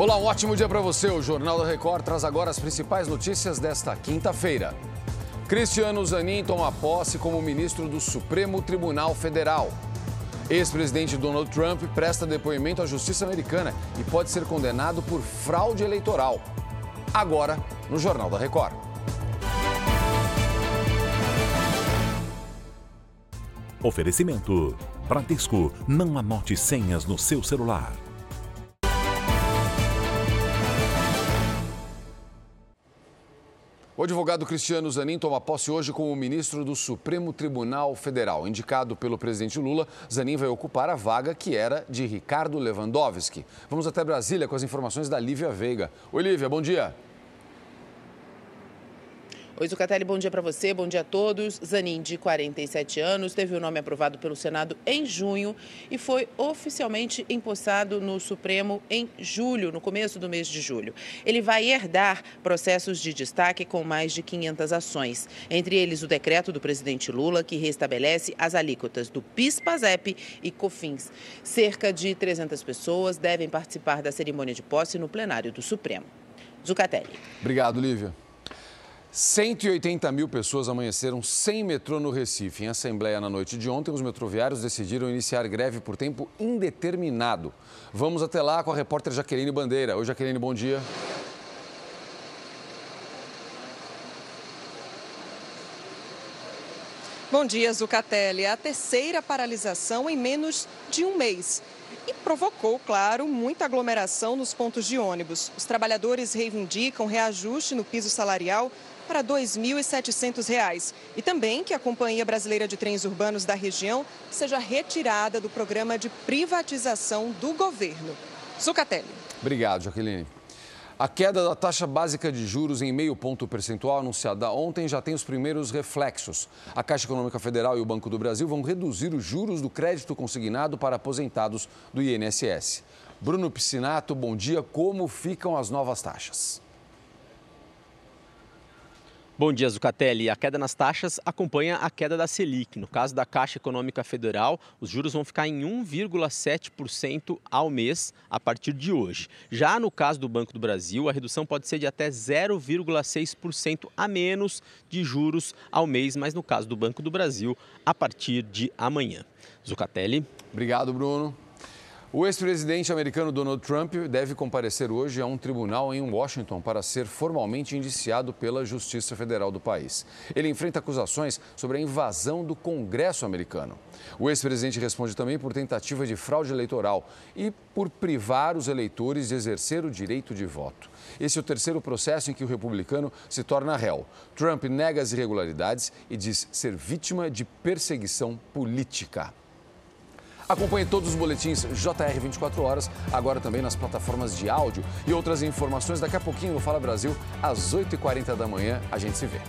Olá, um ótimo dia para você. O Jornal da Record traz agora as principais notícias desta quinta-feira. Cristiano Zanin toma posse como ministro do Supremo Tribunal Federal. Ex-presidente Donald Trump presta depoimento à justiça americana e pode ser condenado por fraude eleitoral. Agora, no Jornal da Record. Oferecimento: Bradesco. Não anote senhas no seu celular. O advogado Cristiano Zanin toma posse hoje como ministro do Supremo Tribunal Federal. Indicado pelo presidente Lula, Zanin vai ocupar a vaga que era de Ricardo Lewandowski. Vamos até Brasília com as informações da Lívia Veiga. Oi, Lívia, bom dia. Oi, Zucatelli, bom dia para você, bom dia a todos. Zanin, de 47 anos, teve o nome aprovado pelo Senado em junho e foi oficialmente empossado no Supremo em julho, no começo do mês de julho. Ele vai herdar processos de destaque com mais de 500 ações, entre eles o decreto do presidente Lula, que restabelece as alíquotas do PIS, PASEP e COFINS. Cerca de 300 pessoas devem participar da cerimônia de posse no plenário do Supremo. Zucatelli. Obrigado, Lívia. 180 mil pessoas amanheceram sem metrô no Recife. Em assembleia na noite de ontem, os metroviários decidiram iniciar greve por tempo indeterminado. Vamos até lá com a repórter Jaqueline Bandeira. Oi, Jaqueline, bom dia. Bom dia, Zucatelli. A terceira paralisação em menos de um mês e provocou, claro, muita aglomeração nos pontos de ônibus. Os trabalhadores reivindicam reajuste no piso salarial para R$ 2.700 e também que a Companhia Brasileira de Trens Urbanos da região seja retirada do programa de privatização do governo. Zucatelli. Obrigado, Jaqueline. A queda da taxa básica de juros em meio ponto percentual anunciada ontem já tem os primeiros reflexos. A Caixa Econômica Federal e o Banco do Brasil vão reduzir os juros do crédito consignado para aposentados do INSS. Bruno Piscinato, bom dia. Como ficam as novas taxas? Bom dia, Zucatelli. A queda nas taxas acompanha a queda da Selic. No caso da Caixa Econômica Federal, os juros vão ficar em 1,7% ao mês a partir de hoje. Já no caso do Banco do Brasil, a redução pode ser de até 0,6% a menos de juros ao mês, mas no caso do Banco do Brasil, a partir de amanhã. Zucatelli. Obrigado, Bruno. O ex-presidente americano Donald Trump deve comparecer hoje a um tribunal em Washington para ser formalmente indiciado pela Justiça Federal do país. Ele enfrenta acusações sobre a invasão do Congresso americano. O ex-presidente responde também por tentativa de fraude eleitoral e por privar os eleitores de exercer o direito de voto. Esse é o terceiro processo em que o republicano se torna réu. Trump nega as irregularidades e diz ser vítima de perseguição política. Acompanhe todos os boletins JR 24 horas, agora também nas plataformas de áudio e outras informações. Daqui a pouquinho no Fala Brasil, às 8h40 da manhã, a gente se vê.